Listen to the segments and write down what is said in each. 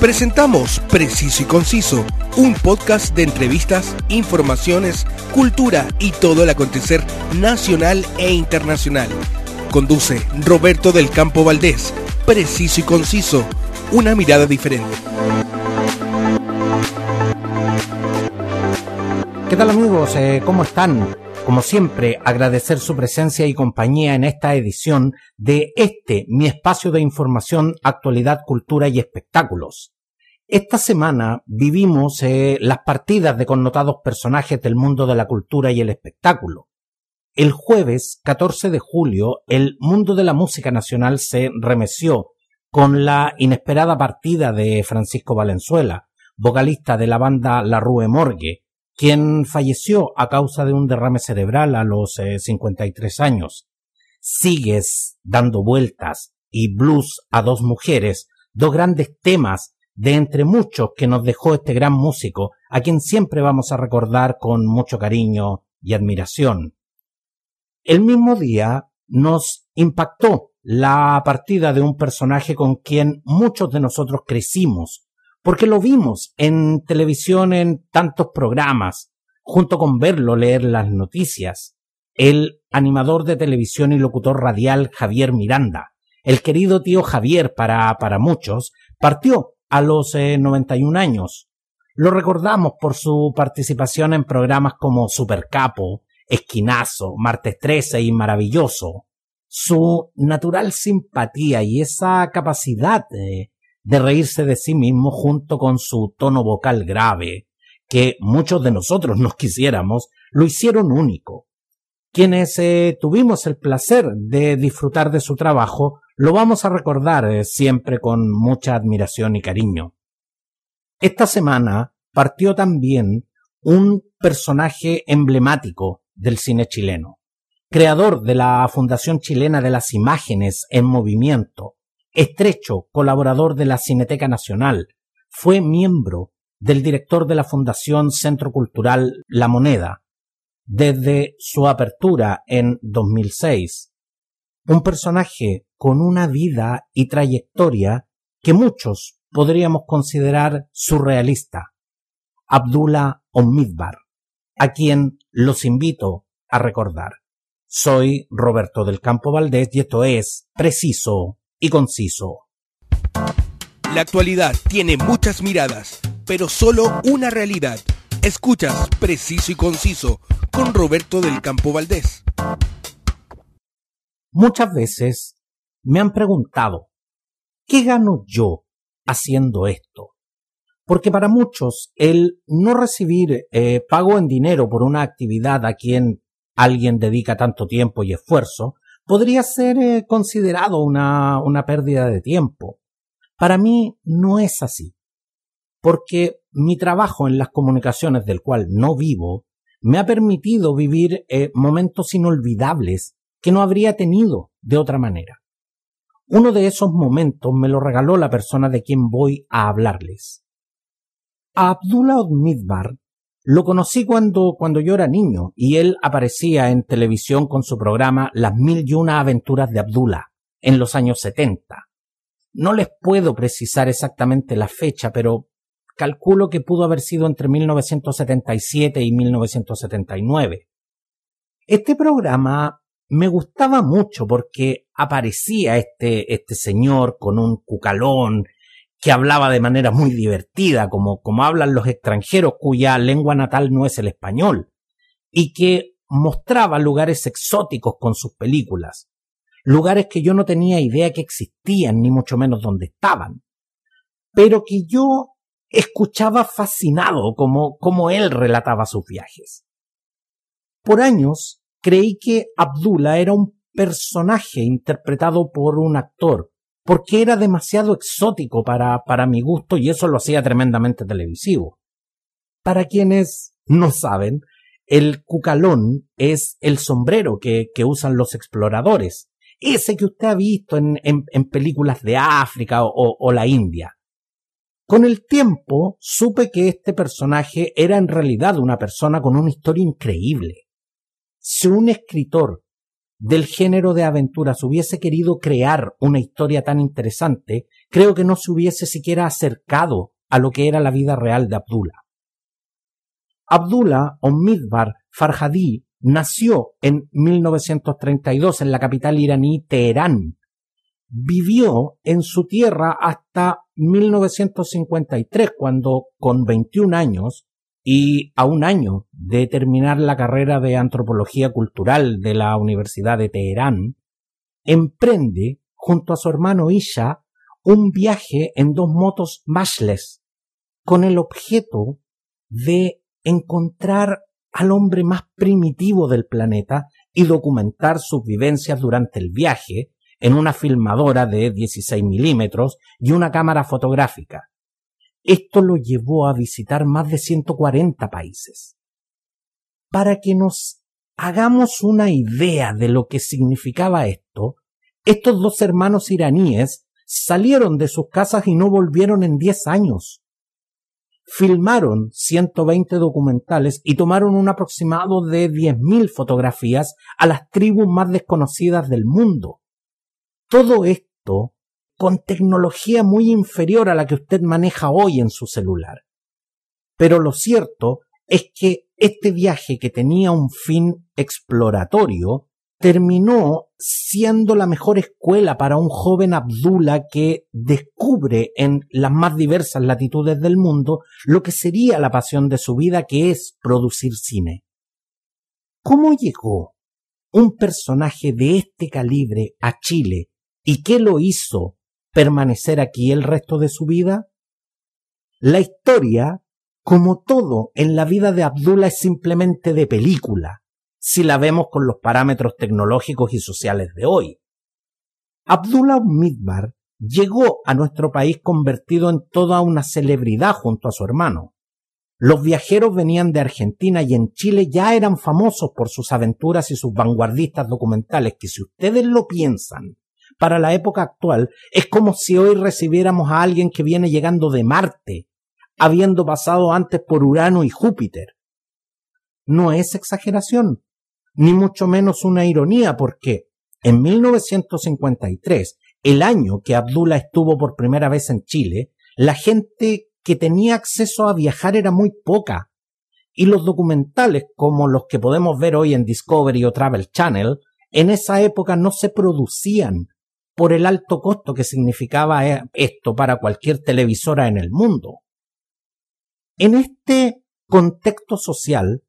Presentamos Preciso y Conciso, un podcast de entrevistas, informaciones, cultura y todo el acontecer nacional e internacional. Conduce Roberto del Campo Valdés. Preciso y Conciso, una mirada diferente. ¿Qué tal amigos? Eh, ¿Cómo están? Como siempre, agradecer su presencia y compañía en esta edición de este, mi espacio de información, actualidad, cultura y espectáculos. Esta semana vivimos eh, las partidas de connotados personajes del mundo de la cultura y el espectáculo. El jueves 14 de julio, el mundo de la música nacional se remeció con la inesperada partida de Francisco Valenzuela, vocalista de la banda La Rue Morgue, quien falleció a causa de un derrame cerebral a los 53 eh, años. Sigues dando vueltas y blues a dos mujeres, dos grandes temas de entre muchos que nos dejó este gran músico, a quien siempre vamos a recordar con mucho cariño y admiración. El mismo día nos impactó la partida de un personaje con quien muchos de nosotros crecimos, porque lo vimos en televisión en tantos programas, junto con verlo leer las noticias. El animador de televisión y locutor radial Javier Miranda, el querido tío Javier para, para muchos, partió a los 91 eh, años. Lo recordamos por su participación en programas como Supercapo, Esquinazo, Martes 13 y Maravilloso. Su natural simpatía y esa capacidad de de reírse de sí mismo junto con su tono vocal grave, que muchos de nosotros nos quisiéramos, lo hicieron único. Quienes eh, tuvimos el placer de disfrutar de su trabajo, lo vamos a recordar eh, siempre con mucha admiración y cariño. Esta semana partió también un personaje emblemático del cine chileno, creador de la Fundación Chilena de las Imágenes en Movimiento, estrecho colaborador de la Cineteca Nacional, fue miembro del director de la Fundación Centro Cultural La Moneda desde su apertura en 2006. Un personaje con una vida y trayectoria que muchos podríamos considerar surrealista. Abdullah Omidbar, a quien los invito a recordar. Soy Roberto del Campo Valdés y esto es Preciso y conciso. La actualidad tiene muchas miradas, pero solo una realidad. Escuchas Preciso y Conciso con Roberto del Campo Valdés. Muchas veces me han preguntado, ¿qué gano yo haciendo esto? Porque para muchos el no recibir eh, pago en dinero por una actividad a quien alguien dedica tanto tiempo y esfuerzo podría ser eh, considerado una, una pérdida de tiempo. Para mí no es así, porque mi trabajo en las comunicaciones del cual no vivo me ha permitido vivir eh, momentos inolvidables que no habría tenido de otra manera. Uno de esos momentos me lo regaló la persona de quien voy a hablarles. A Abdullah lo conocí cuando, cuando yo era niño y él aparecía en televisión con su programa Las mil y una aventuras de Abdullah en los años 70. No les puedo precisar exactamente la fecha, pero calculo que pudo haber sido entre 1977 y 1979. Este programa me gustaba mucho porque aparecía este, este señor con un cucalón que hablaba de manera muy divertida, como, como hablan los extranjeros cuya lengua natal no es el español, y que mostraba lugares exóticos con sus películas, lugares que yo no tenía idea que existían, ni mucho menos dónde estaban, pero que yo escuchaba fascinado como, como él relataba sus viajes. Por años creí que Abdullah era un personaje interpretado por un actor, porque era demasiado exótico para, para mi gusto y eso lo hacía tremendamente televisivo. Para quienes no saben, el cucalón es el sombrero que, que usan los exploradores, ese que usted ha visto en, en, películas de África o, o la India. Con el tiempo supe que este personaje era en realidad una persona con una historia increíble. Si un escritor del género de aventuras hubiese querido crear una historia tan interesante, creo que no se hubiese siquiera acercado a lo que era la vida real de Abdullah. Abdullah o Midbar Farhadi nació en 1932 en la capital iraní Teherán. Vivió en su tierra hasta 1953, cuando con 21 años y a un año de terminar la carrera de antropología cultural de la Universidad de Teherán, emprende junto a su hermano Isha un viaje en dos motos Mashless con el objeto de encontrar al hombre más primitivo del planeta y documentar sus vivencias durante el viaje en una filmadora de 16 milímetros y una cámara fotográfica. Esto lo llevó a visitar más de 140 países. Para que nos hagamos una idea de lo que significaba esto, estos dos hermanos iraníes salieron de sus casas y no volvieron en 10 años. Filmaron 120 documentales y tomaron un aproximado de 10.000 fotografías a las tribus más desconocidas del mundo. Todo esto con tecnología muy inferior a la que usted maneja hoy en su celular. Pero lo cierto es que este viaje que tenía un fin exploratorio terminó siendo la mejor escuela para un joven Abdullah que descubre en las más diversas latitudes del mundo lo que sería la pasión de su vida que es producir cine. ¿Cómo llegó un personaje de este calibre a Chile y qué lo hizo permanecer aquí el resto de su vida? La historia, como todo en la vida de Abdullah, es simplemente de película, si la vemos con los parámetros tecnológicos y sociales de hoy. Abdullah Midbar llegó a nuestro país convertido en toda una celebridad junto a su hermano. Los viajeros venían de Argentina y en Chile ya eran famosos por sus aventuras y sus vanguardistas documentales que si ustedes lo piensan, para la época actual, es como si hoy recibiéramos a alguien que viene llegando de Marte, habiendo pasado antes por Urano y Júpiter. No es exageración, ni mucho menos una ironía, porque en 1953, el año que Abdullah estuvo por primera vez en Chile, la gente que tenía acceso a viajar era muy poca, y los documentales como los que podemos ver hoy en Discovery o Travel Channel, en esa época no se producían por el alto costo que significaba eh, esto para cualquier televisora en el mundo. En este contexto social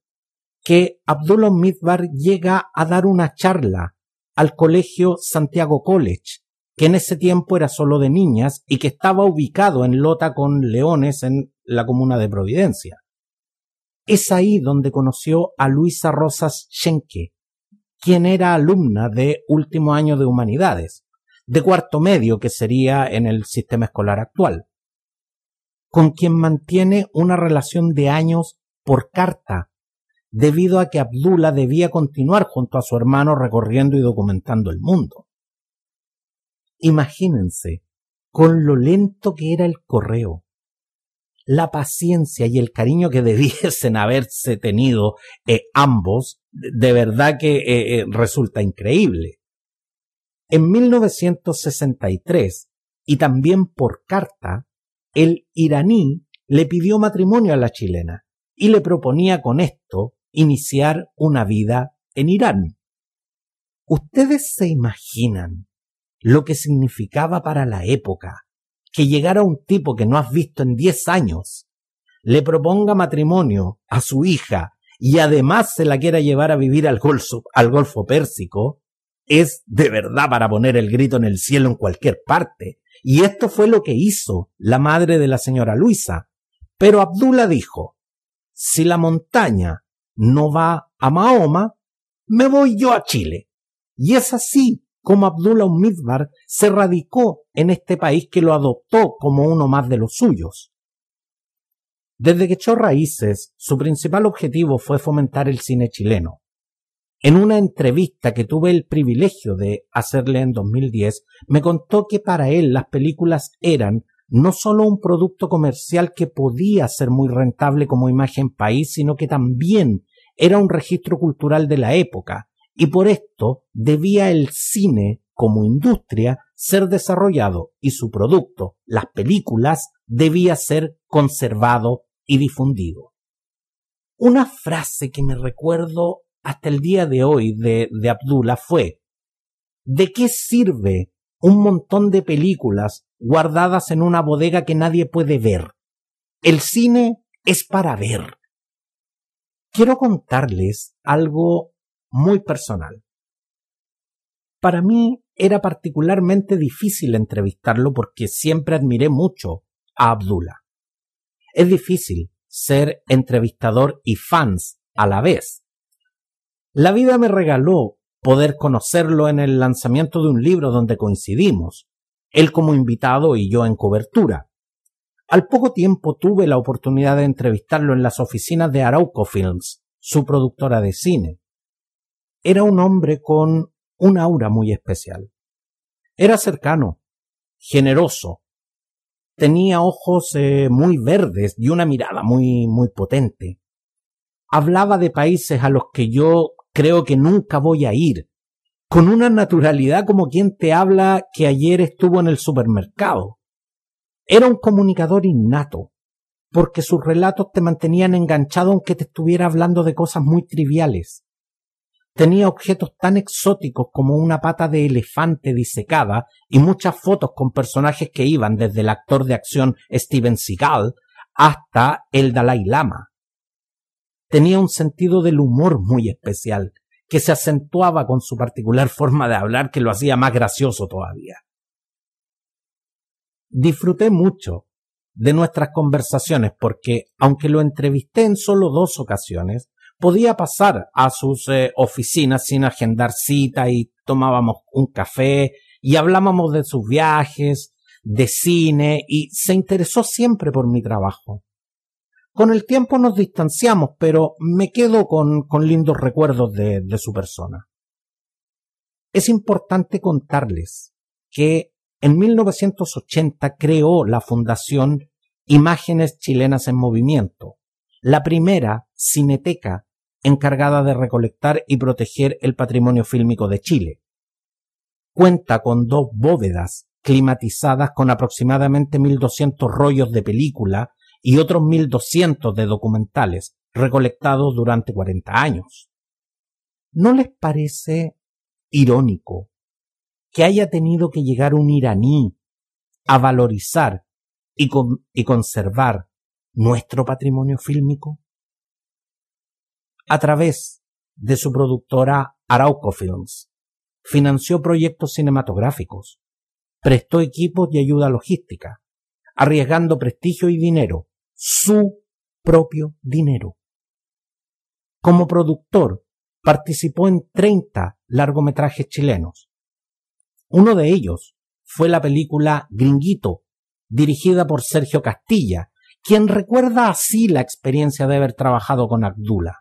que Abdullah Midbar llega a dar una charla al colegio Santiago College, que en ese tiempo era solo de niñas y que estaba ubicado en Lota con Leones en la comuna de Providencia. Es ahí donde conoció a Luisa Rosas Schenke, quien era alumna de último año de humanidades de cuarto medio que sería en el sistema escolar actual, con quien mantiene una relación de años por carta, debido a que Abdullah debía continuar junto a su hermano recorriendo y documentando el mundo. Imagínense con lo lento que era el correo, la paciencia y el cariño que debiesen haberse tenido eh, ambos, de verdad que eh, eh, resulta increíble. En 1963, y también por carta, el iraní le pidió matrimonio a la chilena y le proponía con esto iniciar una vida en Irán. ¿Ustedes se imaginan lo que significaba para la época que llegara un tipo que no has visto en diez años, le proponga matrimonio a su hija y además se la quiera llevar a vivir al Golfo, al Golfo Pérsico es de verdad para poner el grito en el cielo en cualquier parte. Y esto fue lo que hizo la madre de la señora Luisa. Pero Abdullah dijo, si la montaña no va a Mahoma, me voy yo a Chile. Y es así como Abdullah Midbar se radicó en este país que lo adoptó como uno más de los suyos. Desde que echó raíces, su principal objetivo fue fomentar el cine chileno, en una entrevista que tuve el privilegio de hacerle en 2010, me contó que para él las películas eran no solo un producto comercial que podía ser muy rentable como imagen país, sino que también era un registro cultural de la época y por esto debía el cine como industria ser desarrollado y su producto, las películas, debía ser conservado y difundido. Una frase que me recuerdo hasta el día de hoy de, de Abdullah fue ¿De qué sirve un montón de películas guardadas en una bodega que nadie puede ver? El cine es para ver. Quiero contarles algo muy personal. Para mí era particularmente difícil entrevistarlo porque siempre admiré mucho a Abdullah. Es difícil ser entrevistador y fans a la vez. La vida me regaló poder conocerlo en el lanzamiento de un libro donde coincidimos, él como invitado y yo en cobertura. Al poco tiempo tuve la oportunidad de entrevistarlo en las oficinas de Arauco Films, su productora de cine. Era un hombre con un aura muy especial. Era cercano, generoso, tenía ojos eh, muy verdes y una mirada muy, muy potente. Hablaba de países a los que yo creo que nunca voy a ir, con una naturalidad como quien te habla que ayer estuvo en el supermercado. Era un comunicador innato, porque sus relatos te mantenían enganchado aunque te estuviera hablando de cosas muy triviales. Tenía objetos tan exóticos como una pata de elefante disecada y muchas fotos con personajes que iban desde el actor de acción Steven Seagal hasta el Dalai Lama. Tenía un sentido del humor muy especial, que se acentuaba con su particular forma de hablar que lo hacía más gracioso todavía. Disfruté mucho de nuestras conversaciones porque, aunque lo entrevisté en solo dos ocasiones, podía pasar a sus eh, oficinas sin agendar cita y tomábamos un café y hablábamos de sus viajes, de cine y se interesó siempre por mi trabajo. Con el tiempo nos distanciamos, pero me quedo con, lindos recuerdos de, de su persona. Es importante contarles que en 1980 creó la Fundación Imágenes Chilenas en Movimiento, la primera cineteca encargada de recolectar y proteger el patrimonio fílmico de Chile. Cuenta con dos bóvedas climatizadas con aproximadamente 1.200 rollos de película y otros 1.200 de documentales recolectados durante 40 años. ¿No les parece irónico que haya tenido que llegar un iraní a valorizar y, y conservar nuestro patrimonio fílmico? a través de su productora Arauco Films. Financió proyectos cinematográficos, prestó equipos y ayuda logística, arriesgando prestigio y dinero, su propio dinero. Como productor, participó en 30 largometrajes chilenos. Uno de ellos fue la película Gringuito, dirigida por Sergio Castilla, quien recuerda así la experiencia de haber trabajado con Abdullah.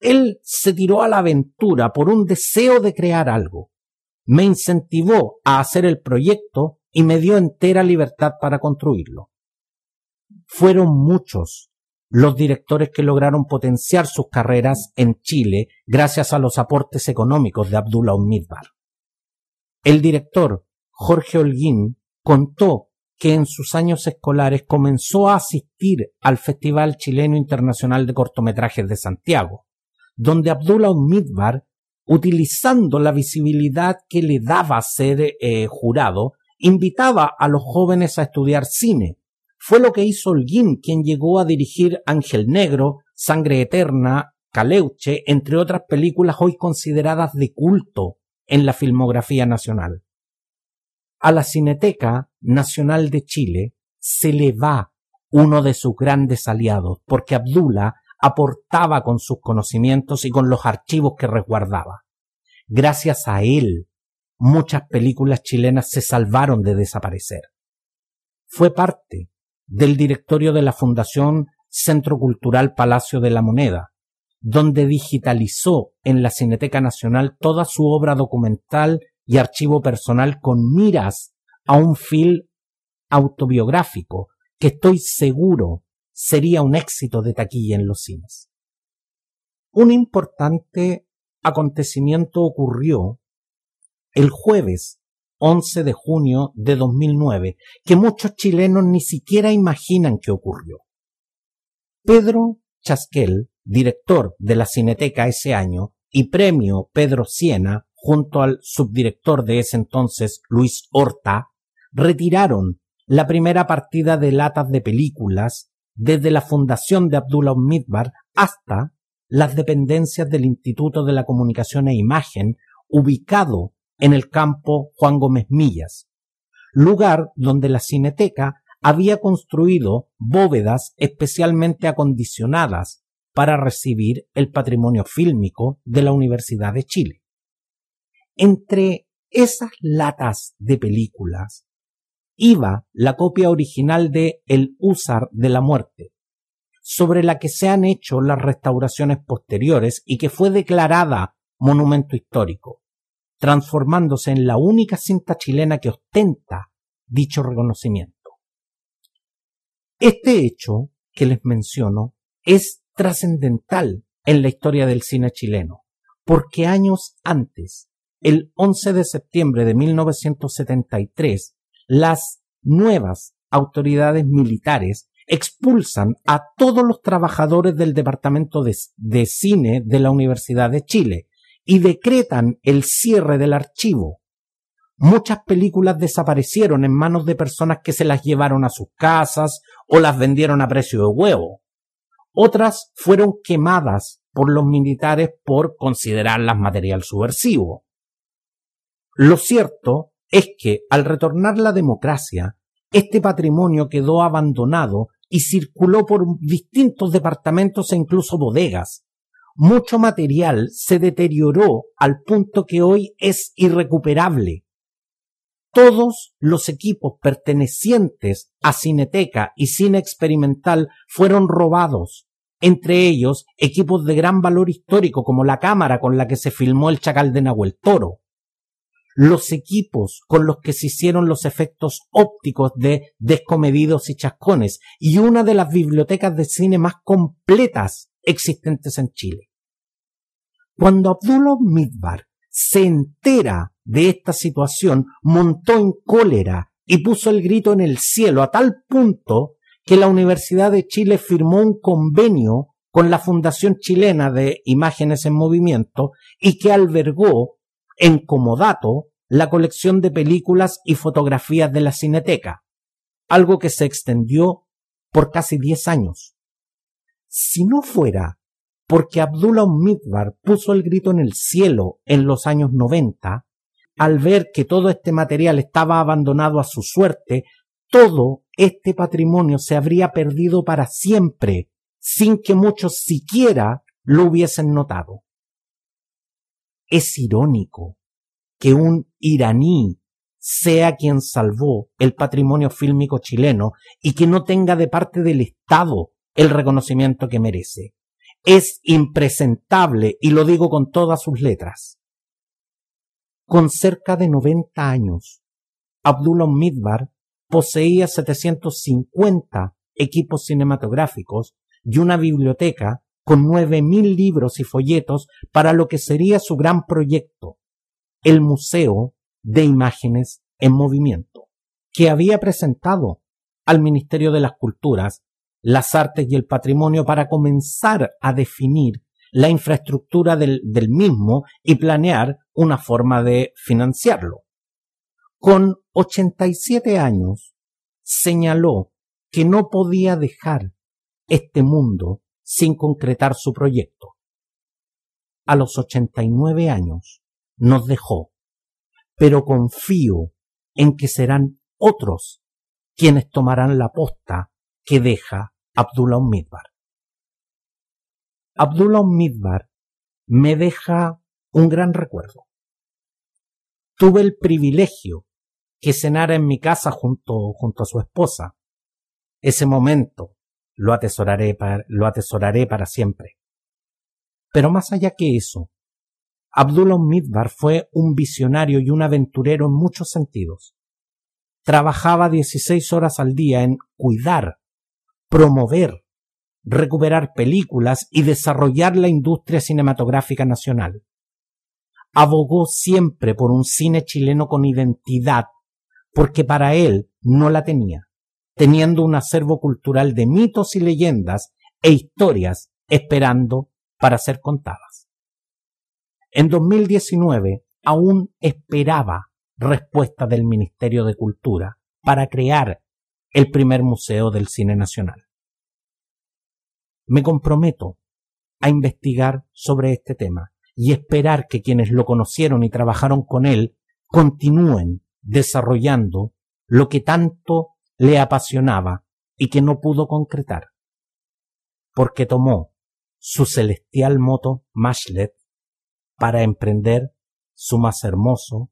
Él se tiró a la aventura por un deseo de crear algo. Me incentivó a hacer el proyecto y me dio entera libertad para construirlo. Fueron muchos los directores que lograron potenciar sus carreras en Chile gracias a los aportes económicos de Abdullah Umidbar. El director Jorge Holguín contó que en sus años escolares comenzó a asistir al Festival Chileno Internacional de Cortometrajes de Santiago donde Abdullah Midbar, utilizando la visibilidad que le daba ser eh, jurado, invitaba a los jóvenes a estudiar cine. Fue lo que hizo Holguín, quien llegó a dirigir Ángel Negro, Sangre Eterna, Caleuche, entre otras películas hoy consideradas de culto en la filmografía nacional. A la Cineteca Nacional de Chile se le va uno de sus grandes aliados, porque Abdullah aportaba con sus conocimientos y con los archivos que resguardaba. Gracias a él, muchas películas chilenas se salvaron de desaparecer. Fue parte del directorio de la Fundación Centro Cultural Palacio de la Moneda, donde digitalizó en la Cineteca Nacional toda su obra documental y archivo personal con miras a un film autobiográfico que estoy seguro sería un éxito de taquilla en los cines. Un importante acontecimiento ocurrió el jueves 11 de junio de 2009, que muchos chilenos ni siquiera imaginan que ocurrió. Pedro Chasquel, director de la Cineteca ese año, y premio Pedro Siena, junto al subdirector de ese entonces, Luis Horta, retiraron la primera partida de latas de películas desde la fundación de Abdullah Midbar hasta las dependencias del Instituto de la Comunicación e Imagen, ubicado en el campo Juan Gómez Millas, lugar donde la Cineteca había construido bóvedas especialmente acondicionadas para recibir el patrimonio fílmico de la Universidad de Chile. Entre esas latas de películas iba la copia original de El Húsar de la Muerte, sobre la que se han hecho las restauraciones posteriores y que fue declarada monumento histórico, transformándose en la única cinta chilena que ostenta dicho reconocimiento. Este hecho que les menciono es trascendental en la historia del cine chileno, porque años antes, el 11 de septiembre de 1973, las nuevas autoridades militares expulsan a todos los trabajadores del Departamento de, Cine de la Universidad de Chile y decretan el cierre del archivo. Muchas películas desaparecieron en manos de personas que se las llevaron a sus casas o las vendieron a precio de huevo. Otras fueron quemadas por los militares por considerarlas material subversivo. Lo cierto es que al retornar la democracia, este patrimonio quedó abandonado y circuló por distintos departamentos e incluso bodegas. Mucho material se deterioró al punto que hoy es irrecuperable. Todos los equipos pertenecientes a Cineteca y Cine Experimental fueron robados, entre ellos equipos de gran valor histórico como la cámara con la que se filmó el Chacal de Nahuel Toro los equipos con los que se hicieron los efectos ópticos de Descomedidos y Chascones y una de las bibliotecas de cine más completas existentes en Chile. Cuando Abdullah Midbar se entera de esta situación, montó en cólera y puso el grito en el cielo a tal punto que la Universidad de Chile firmó un convenio con la Fundación Chilena de Imágenes en Movimiento y que albergó en comodato la colección de películas y fotografías de la Cineteca, algo que se extendió por casi diez años. Si no fuera porque Abdullah Midbar puso el grito en el cielo en los años noventa, al ver que todo este material estaba abandonado a su suerte, todo este patrimonio se habría perdido para siempre, sin que muchos siquiera lo hubiesen notado. Es irónico que un iraní sea quien salvó el patrimonio fílmico chileno y que no tenga de parte del Estado el reconocimiento que merece. Es impresentable y lo digo con todas sus letras. Con cerca de 90 años, Abdullah Midbar poseía 750 equipos cinematográficos y una biblioteca con 9.000 libros y folletos para lo que sería su gran proyecto, el Museo de Imágenes en Movimiento, que había presentado al Ministerio de las Culturas las artes y el patrimonio para comenzar a definir la infraestructura del, mismo y planear una forma de financiarlo. Con 87 años, señaló que no podía dejar este mundo sin concretar su proyecto. A los 89 años nos dejó, pero confío en que serán otros quienes tomarán la posta que deja Abdullah Midbar. Abdullah me deja un gran recuerdo. Tuve el privilegio que cenara en mi casa junto, junto a su esposa. Ese momento lo atesoraré, para, lo atesoraré para siempre. Pero más allá que eso, Abdullah Midbar fue un visionario y un aventurero en muchos sentidos. Trabajaba 16 horas al día en cuidar, promover, recuperar películas y desarrollar la industria cinematográfica nacional. abogó siempre por un cine chileno con identidad, porque para él no la tenía, teniendo un acervo cultural de mitos y leyendas e historias esperando para ser contadas. En 2019 aún esperaba respuesta del Ministerio de Cultura para crear el primer museo del cine nacional. Me comprometo a investigar sobre este tema y esperar que quienes lo conocieron y trabajaron con él continúen desarrollando lo que tanto le apasionaba y que no pudo concretar, porque tomó su celestial moto Mashlet para emprender su más hermoso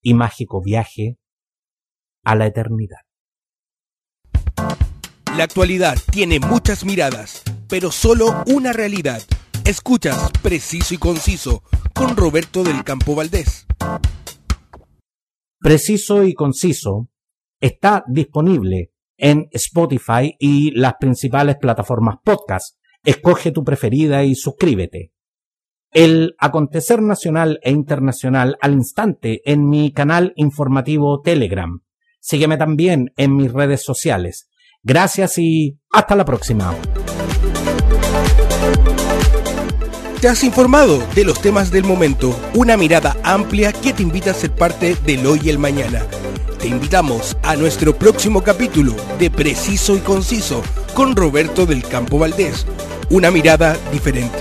y mágico viaje a la eternidad. La actualidad tiene muchas miradas, pero solo una realidad. Escuchas Preciso y Conciso con Roberto del Campo Valdés. Preciso y Conciso está disponible en Spotify y las principales plataformas podcast. Escoge tu preferida y suscríbete. El acontecer nacional e internacional al instante en mi canal informativo Telegram. Sígueme también en mis redes sociales. Gracias y hasta la próxima. Te has informado de los temas del momento, una mirada amplia que te invita a ser parte del hoy y el mañana. Te invitamos a nuestro próximo capítulo de Preciso y Conciso con Roberto del Campo Valdés. Una mirada diferente.